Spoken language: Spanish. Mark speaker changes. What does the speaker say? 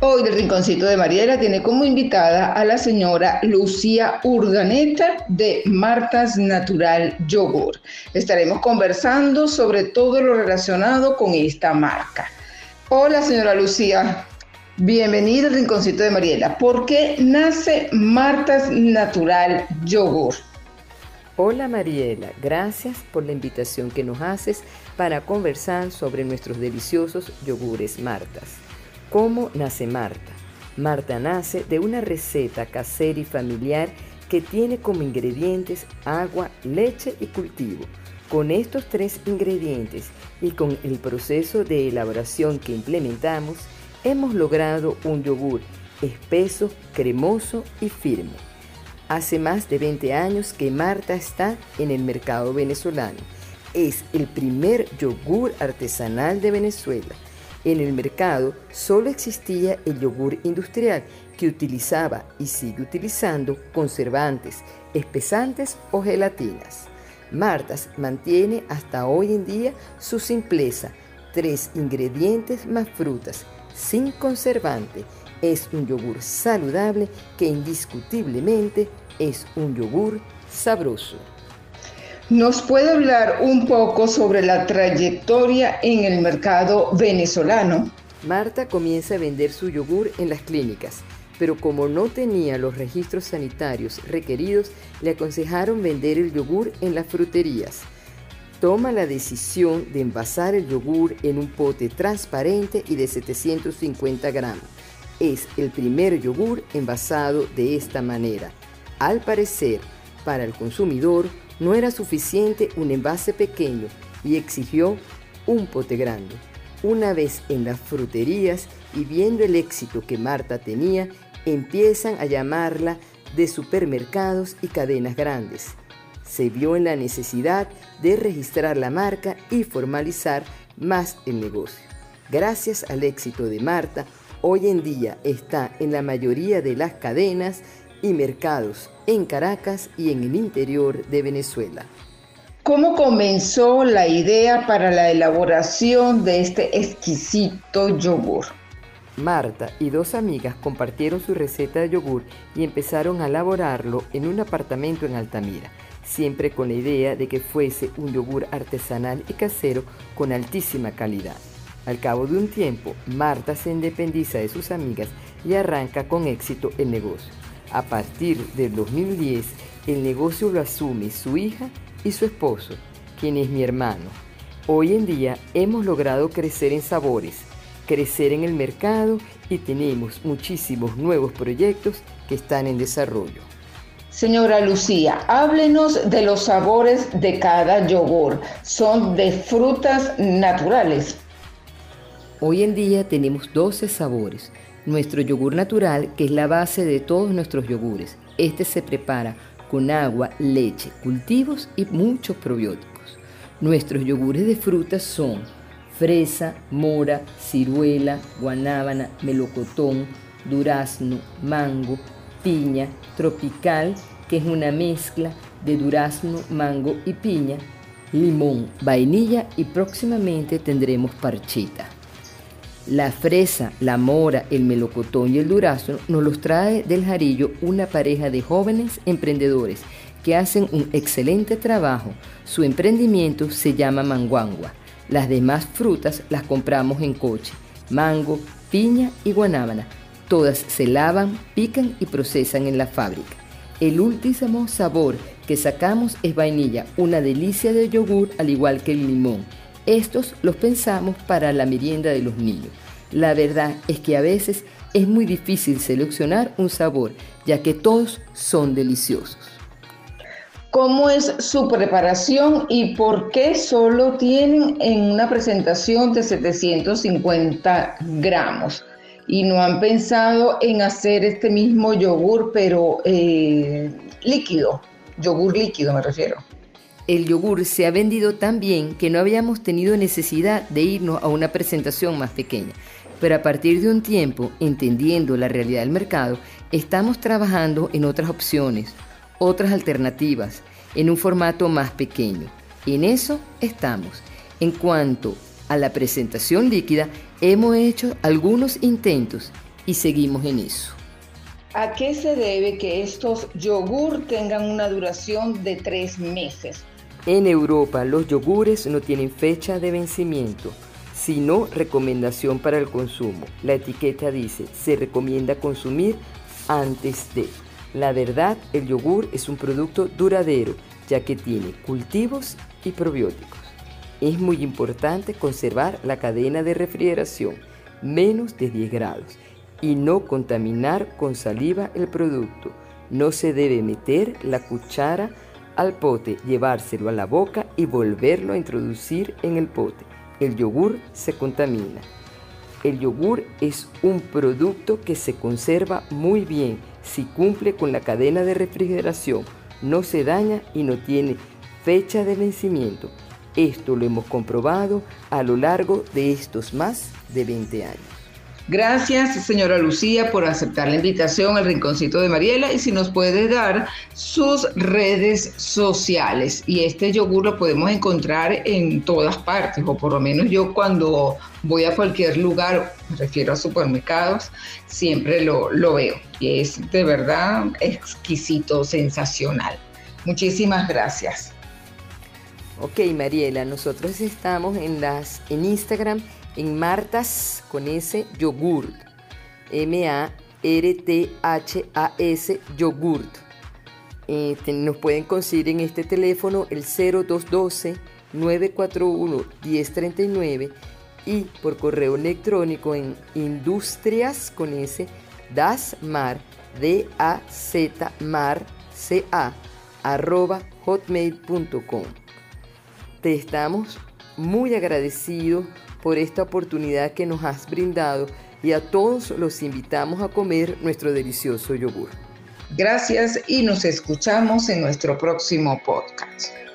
Speaker 1: Hoy el Rinconcito de Mariela tiene como invitada a la señora Lucía Urdaneta de Martas Natural Yogur. Estaremos conversando sobre todo lo relacionado con esta marca. Hola señora Lucía, bienvenida al Rinconcito de Mariela. ¿Por qué nace Martas Natural Yogur?
Speaker 2: Hola Mariela, gracias por la invitación que nos haces para conversar sobre nuestros deliciosos yogures Martas. ¿Cómo nace Marta? Marta nace de una receta casera y familiar que tiene como ingredientes agua, leche y cultivo. Con estos tres ingredientes y con el proceso de elaboración que implementamos, hemos logrado un yogur espeso, cremoso y firme. Hace más de 20 años que Marta está en el mercado venezolano. Es el primer yogur artesanal de Venezuela en el mercado solo existía el yogur industrial que utilizaba y sigue utilizando conservantes, espesantes o gelatinas. Martas mantiene hasta hoy en día su simpleza, tres ingredientes más frutas, sin conservante. Es un yogur saludable que indiscutiblemente es un yogur sabroso.
Speaker 1: ¿Nos puede hablar un poco sobre la trayectoria en el mercado venezolano?
Speaker 2: Marta comienza a vender su yogur en las clínicas, pero como no tenía los registros sanitarios requeridos, le aconsejaron vender el yogur en las fruterías. Toma la decisión de envasar el yogur en un pote transparente y de 750 gramos. Es el primer yogur envasado de esta manera. Al parecer, para el consumidor, no era suficiente un envase pequeño y exigió un pote grande. Una vez en las fruterías y viendo el éxito que Marta tenía, empiezan a llamarla de supermercados y cadenas grandes. Se vio en la necesidad de registrar la marca y formalizar más el negocio. Gracias al éxito de Marta, hoy en día está en la mayoría de las cadenas y mercados en Caracas y en el interior de Venezuela.
Speaker 1: ¿Cómo comenzó la idea para la elaboración de este exquisito yogur?
Speaker 2: Marta y dos amigas compartieron su receta de yogur y empezaron a elaborarlo en un apartamento en Altamira, siempre con la idea de que fuese un yogur artesanal y casero con altísima calidad. Al cabo de un tiempo, Marta se independiza de sus amigas y arranca con éxito el negocio. A partir del 2010, el negocio lo asume su hija y su esposo, quien es mi hermano. Hoy en día hemos logrado crecer en sabores, crecer en el mercado y tenemos muchísimos nuevos proyectos que están en desarrollo.
Speaker 1: Señora Lucía, háblenos de los sabores de cada yogur. Son de frutas naturales.
Speaker 2: Hoy en día tenemos 12 sabores nuestro yogur natural, que es la base de todos nuestros yogures. Este se prepara con agua, leche, cultivos y muchos probióticos. Nuestros yogures de frutas son fresa, mora, ciruela, guanábana, melocotón, durazno, mango, piña, tropical, que es una mezcla de durazno, mango y piña, limón, vainilla y próximamente tendremos parchita. La fresa, la mora, el melocotón y el durazno nos los trae del Jarillo una pareja de jóvenes emprendedores que hacen un excelente trabajo. Su emprendimiento se llama Manguangua. Las demás frutas las compramos en coche. Mango, piña y guanábana. Todas se lavan, pican y procesan en la fábrica. El último sabor que sacamos es vainilla, una delicia de yogur al igual que el limón estos los pensamos para la merienda de los niños. La verdad es que a veces es muy difícil seleccionar un sabor, ya que todos son deliciosos.
Speaker 1: ¿Cómo es su preparación y por qué solo tienen en una presentación de 750 gramos? Y no han pensado en hacer este mismo yogur, pero eh, líquido, yogur líquido me refiero
Speaker 2: el yogur se ha vendido tan bien que no habíamos tenido necesidad de irnos a una presentación más pequeña. Pero a partir de un tiempo, entendiendo la realidad del mercado, estamos trabajando en otras opciones, otras alternativas, en un formato más pequeño. En eso estamos. En cuanto a la presentación líquida, hemos hecho algunos intentos y seguimos en eso.
Speaker 1: ¿A qué se debe que estos yogur tengan una duración de tres meses?
Speaker 2: En Europa los yogures no tienen fecha de vencimiento, sino recomendación para el consumo. La etiqueta dice, se recomienda consumir antes de. La verdad, el yogur es un producto duradero, ya que tiene cultivos y probióticos. Es muy importante conservar la cadena de refrigeración, menos de 10 grados, y no contaminar con saliva el producto. No se debe meter la cuchara al pote, llevárselo a la boca y volverlo a introducir en el pote. El yogur se contamina. El yogur es un producto que se conserva muy bien si cumple con la cadena de refrigeración, no se daña y no tiene fecha de vencimiento. Esto lo hemos comprobado a lo largo de estos más de 20 años.
Speaker 1: Gracias, señora Lucía, por aceptar la invitación al Rinconcito de Mariela y si nos puede dar sus redes sociales. Y este yogur lo podemos encontrar en todas partes, o por lo menos yo cuando voy a cualquier lugar, me refiero a supermercados, siempre lo, lo veo. Y es de verdad exquisito, sensacional. Muchísimas gracias.
Speaker 2: Ok, Mariela, nosotros estamos en, las, en Instagram en Martas con ese yogurt. M-A-R-T-H-A-S yogurt. Este, nos pueden conseguir en este teléfono el 0212-941-1039 y por correo electrónico en industrias con ese dasmar d a z mar c a arroba hotmail.com. Te estamos muy agradecidos por esta oportunidad que nos has brindado y a todos los invitamos a comer nuestro delicioso yogur.
Speaker 1: Gracias y nos escuchamos en nuestro próximo podcast.